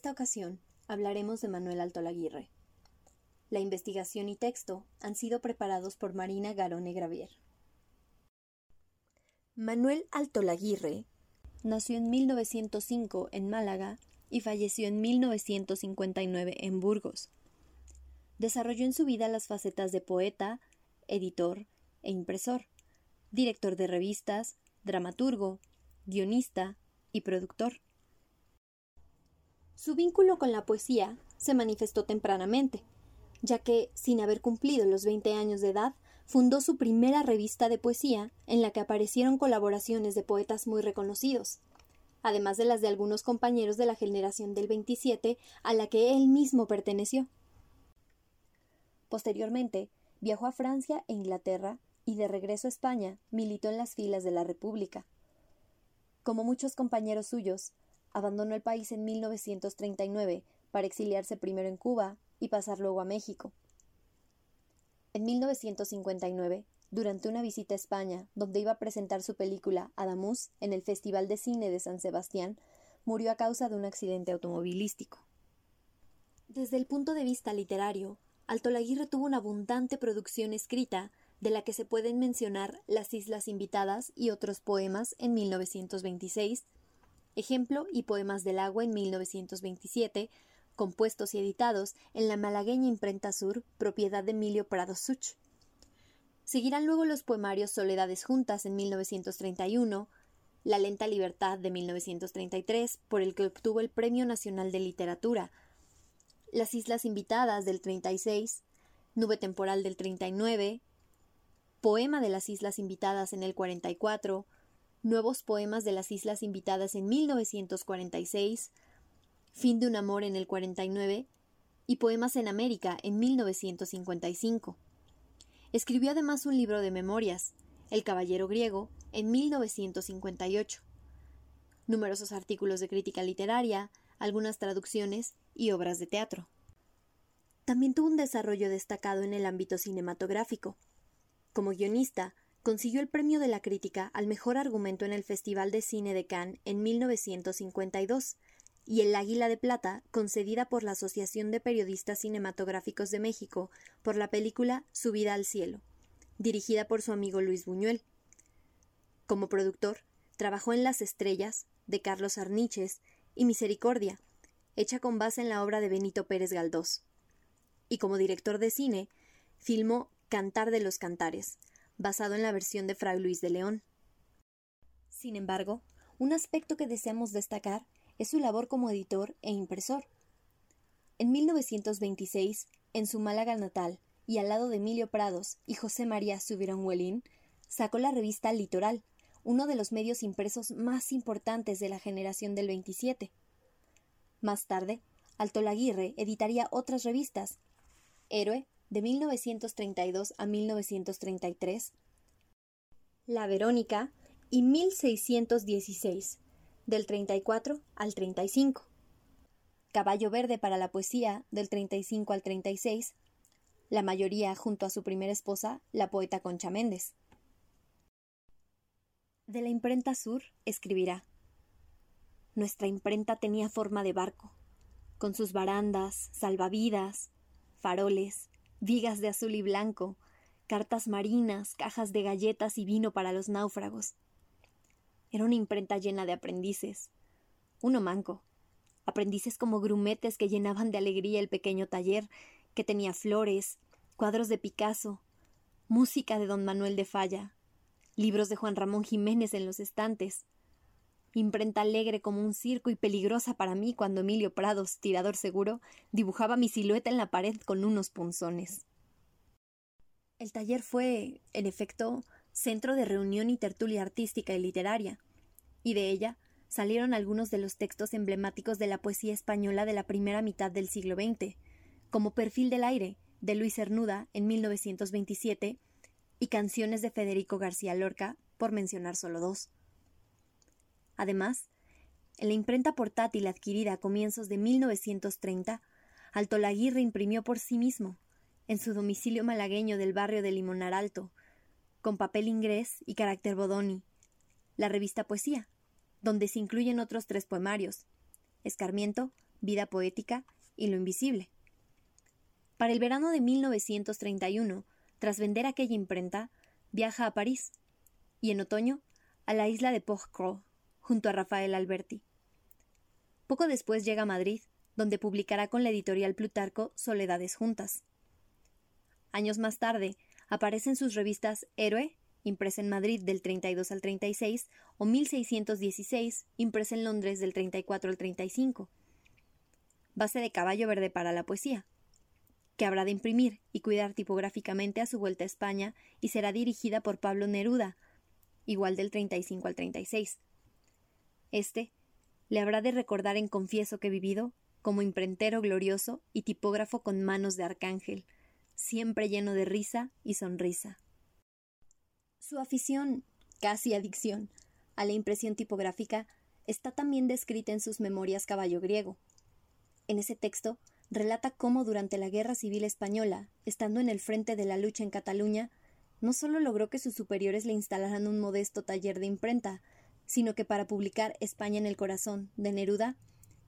Esta ocasión hablaremos de Manuel Altolaguirre. La investigación y texto han sido preparados por Marina Garone Gravier. Manuel Altolaguirre nació en 1905 en Málaga y falleció en 1959 en Burgos. Desarrolló en su vida las facetas de poeta, editor e impresor, director de revistas, dramaturgo, guionista y productor. Su vínculo con la poesía se manifestó tempranamente, ya que, sin haber cumplido los 20 años de edad, fundó su primera revista de poesía en la que aparecieron colaboraciones de poetas muy reconocidos, además de las de algunos compañeros de la generación del 27 a la que él mismo perteneció. Posteriormente, viajó a Francia e Inglaterra y de regreso a España militó en las filas de la República. Como muchos compañeros suyos, abandonó el país en 1939 para exiliarse primero en Cuba y pasar luego a México. En 1959 durante una visita a España, donde iba a presentar su película Adamus en el Festival de Cine de San Sebastián, murió a causa de un accidente automovilístico. Desde el punto de vista literario, Altolaguirre tuvo una abundante producción escrita, de la que se pueden mencionar Las Islas Invitadas y otros poemas en 1926, Ejemplo y Poemas del Agua en 1927, compuestos y editados en la malagueña Imprenta Sur, propiedad de Emilio Prado Such. Seguirán luego los poemarios Soledades Juntas en 1931, La Lenta Libertad de 1933, por el que obtuvo el Premio Nacional de Literatura, Las Islas Invitadas del 36, Nube Temporal del 39, Poema de las Islas Invitadas en el 44, Nuevos Poemas de las Islas Invitadas en 1946, Fin de un Amor en el 49 y Poemas en América en 1955. Escribió además un libro de memorias, El Caballero Griego, en 1958. Numerosos artículos de crítica literaria, algunas traducciones y obras de teatro. También tuvo un desarrollo destacado en el ámbito cinematográfico. Como guionista, consiguió el premio de la crítica al mejor argumento en el Festival de Cine de Cannes en 1952 y el Águila de Plata, concedida por la Asociación de Periodistas Cinematográficos de México por la película Subida al Cielo, dirigida por su amigo Luis Buñuel. Como productor, trabajó en Las Estrellas, de Carlos Arniches, y Misericordia, hecha con base en la obra de Benito Pérez Galdós. Y como director de cine, filmó Cantar de los Cantares, basado en la versión de Fray Luis de León. Sin embargo, un aspecto que deseamos destacar es su labor como editor e impresor. En 1926, en su Málaga natal, y al lado de Emilio Prados y José María Subirón Huelín, sacó la revista Litoral, uno de los medios impresos más importantes de la generación del 27. Más tarde, Altolaguirre editaría otras revistas: Héroe, de 1932 a 1933, La Verónica y 1616, del 34 al 35. Caballo Verde para la Poesía, del 35 al 36, la mayoría junto a su primera esposa, la poeta Concha Méndez. De la imprenta sur escribirá Nuestra imprenta tenía forma de barco, con sus barandas, salvavidas, faroles, vigas de azul y blanco, cartas marinas, cajas de galletas y vino para los náufragos. Era una imprenta llena de aprendices, uno manco, aprendices como grumetes que llenaban de alegría el pequeño taller, que tenía flores, cuadros de Picasso, música de don Manuel de Falla, libros de Juan Ramón Jiménez en los estantes, imprenta alegre como un circo y peligrosa para mí cuando Emilio Prados, tirador seguro, dibujaba mi silueta en la pared con unos punzones. El taller fue, en efecto, centro de reunión y tertulia artística y literaria, y de ella salieron algunos de los textos emblemáticos de la poesía española de la primera mitad del siglo XX, como Perfil del aire, de Luis Cernuda, en 1927, y Canciones de Federico García Lorca, por mencionar solo dos. Además, en la imprenta portátil adquirida a comienzos de 1930, Alto Laguirre imprimió por sí mismo, en su domicilio malagueño del barrio de Limonar Alto, con papel inglés y carácter Bodoni, la revista Poesía, donde se incluyen otros tres poemarios, Escarmiento, Vida Poética y Lo Invisible. Para el verano de 1931, tras vender aquella imprenta, viaja a París y en otoño a la isla de Port-Cros, junto a Rafael Alberti. Poco después llega a Madrid, donde publicará con la editorial Plutarco Soledades Juntas. Años más tarde, aparecen sus revistas Héroe impresa en Madrid del 32 al 36, o 1616, impresa en Londres del 34 al 35. Base de caballo verde para la poesía, que habrá de imprimir y cuidar tipográficamente a su vuelta a España y será dirigida por Pablo Neruda, igual del 35 al 36. Este le habrá de recordar en Confieso que he vivido como imprentero glorioso y tipógrafo con manos de arcángel, siempre lleno de risa y sonrisa. Su afición, casi adicción, a la impresión tipográfica está también descrita en sus Memorias Caballo Griego. En ese texto relata cómo durante la Guerra Civil Española, estando en el frente de la lucha en Cataluña, no solo logró que sus superiores le instalaran un modesto taller de imprenta, sino que para publicar España en el corazón de Neruda,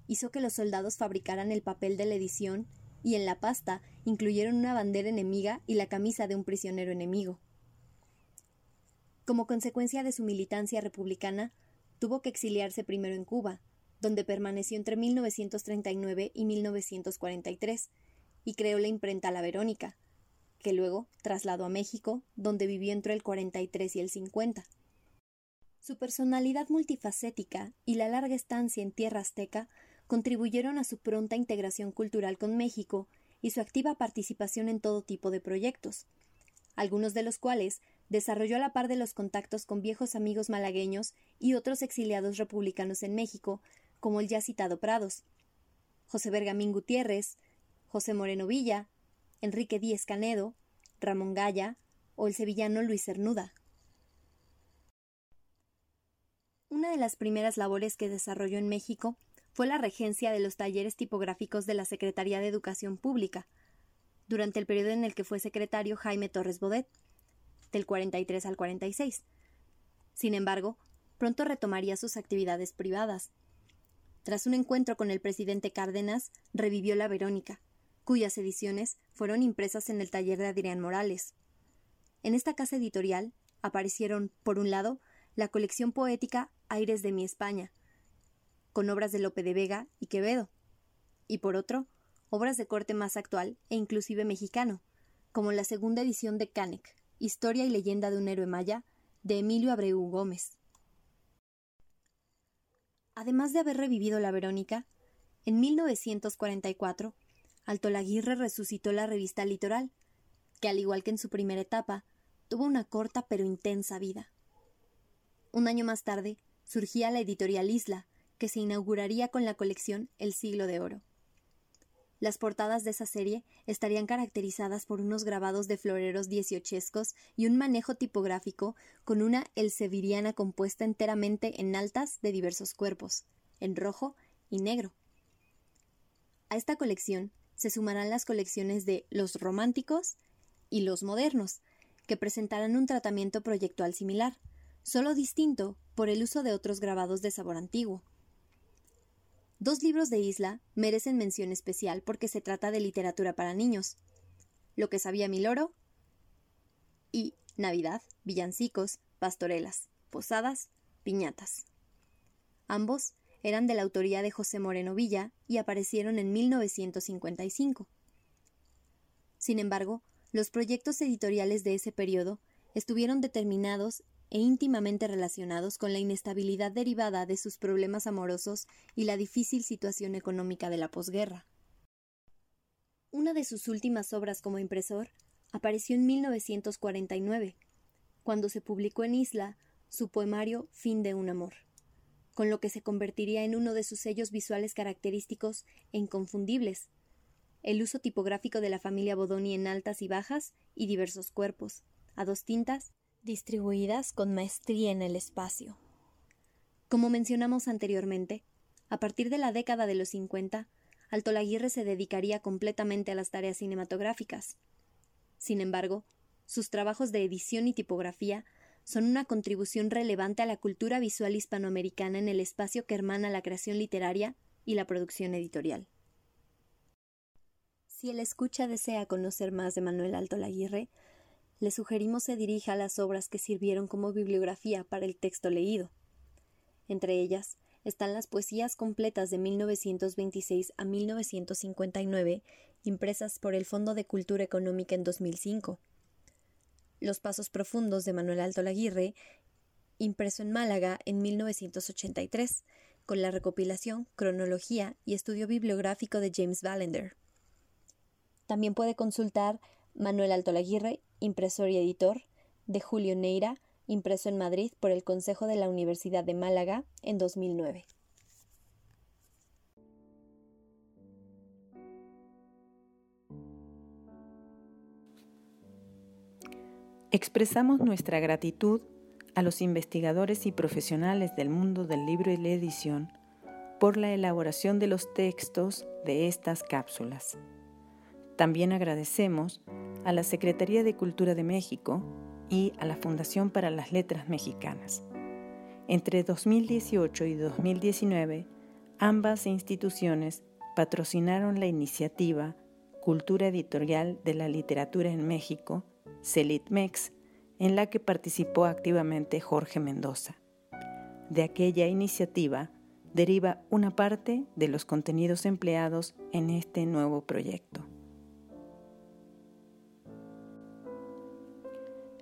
hizo que los soldados fabricaran el papel de la edición y en la pasta incluyeron una bandera enemiga y la camisa de un prisionero enemigo. Como consecuencia de su militancia republicana, tuvo que exiliarse primero en Cuba, donde permaneció entre 1939 y 1943, y creó la imprenta La Verónica, que luego trasladó a México, donde vivió entre el 43 y el 50. Su personalidad multifacética y la larga estancia en tierra azteca contribuyeron a su pronta integración cultural con México y su activa participación en todo tipo de proyectos, algunos de los cuales desarrolló a la par de los contactos con viejos amigos malagueños y otros exiliados republicanos en México, como el ya citado Prados, José Bergamín Gutiérrez, José Moreno Villa, Enrique Díez Canedo, Ramón Gaya o el sevillano Luis Cernuda. Una de las primeras labores que desarrolló en México fue la regencia de los talleres tipográficos de la Secretaría de Educación Pública, durante el periodo en el que fue secretario Jaime Torres Bodet, del 43 al 46. Sin embargo, pronto retomaría sus actividades privadas. Tras un encuentro con el presidente Cárdenas, revivió la Verónica, cuyas ediciones fueron impresas en el taller de Adrián Morales. En esta casa editorial aparecieron, por un lado, la colección poética Aires de mi España, con obras de Lope de Vega y Quevedo, y por otro, obras de corte más actual e inclusive mexicano, como la segunda edición de Canek, Historia y leyenda de un héroe maya, de Emilio Abreu Gómez. Además de haber revivido la Verónica, en 1944, Alto Laguirre resucitó la revista Litoral, que al igual que en su primera etapa, tuvo una corta pero intensa vida. Un año más tarde, surgía la editorial Isla, que se inauguraría con la colección El siglo de oro. Las portadas de esa serie estarían caracterizadas por unos grabados de floreros dieciochescos y un manejo tipográfico con una elseviriana compuesta enteramente en altas de diversos cuerpos, en rojo y negro. A esta colección se sumarán las colecciones de Los Románticos y Los Modernos, que presentarán un tratamiento proyectual similar, solo distinto por el uso de otros grabados de sabor antiguo. Dos libros de Isla merecen mención especial porque se trata de literatura para niños. Lo que sabía mi loro y Navidad, villancicos, pastorelas, posadas, piñatas. Ambos eran de la autoría de José Moreno Villa y aparecieron en 1955. Sin embargo, los proyectos editoriales de ese periodo estuvieron determinados e íntimamente relacionados con la inestabilidad derivada de sus problemas amorosos y la difícil situación económica de la posguerra. Una de sus últimas obras como impresor apareció en 1949, cuando se publicó en Isla su poemario Fin de un amor con lo que se convertiría en uno de sus sellos visuales característicos e inconfundibles, el uso tipográfico de la familia Bodoni en altas y bajas y diversos cuerpos, a dos tintas, distribuidas con maestría en el espacio. Como mencionamos anteriormente, a partir de la década de los 50, Altolaguirre se dedicaría completamente a las tareas cinematográficas. Sin embargo, sus trabajos de edición y tipografía son una contribución relevante a la cultura visual hispanoamericana en el espacio que hermana la creación literaria y la producción editorial. Si el escucha desea conocer más de Manuel Alto Laguirre, le sugerimos se dirija a las obras que sirvieron como bibliografía para el texto leído. Entre ellas están las poesías completas de 1926 a 1959, impresas por el Fondo de Cultura Económica en 2005, los Pasos Profundos de Manuel Alto Laguirre, impreso en Málaga en 1983, con la recopilación, cronología y estudio bibliográfico de James Ballender. También puede consultar Manuel Alto Laguirre, impresor y editor, de Julio Neira, impreso en Madrid por el Consejo de la Universidad de Málaga en 2009. Expresamos nuestra gratitud a los investigadores y profesionales del mundo del libro y la edición por la elaboración de los textos de estas cápsulas. También agradecemos a la Secretaría de Cultura de México y a la Fundación para las Letras Mexicanas. Entre 2018 y 2019, ambas instituciones patrocinaron la iniciativa Cultura Editorial de la Literatura en México, CELITMEX, en la que participó activamente Jorge Mendoza. De aquella iniciativa deriva una parte de los contenidos empleados en este nuevo proyecto.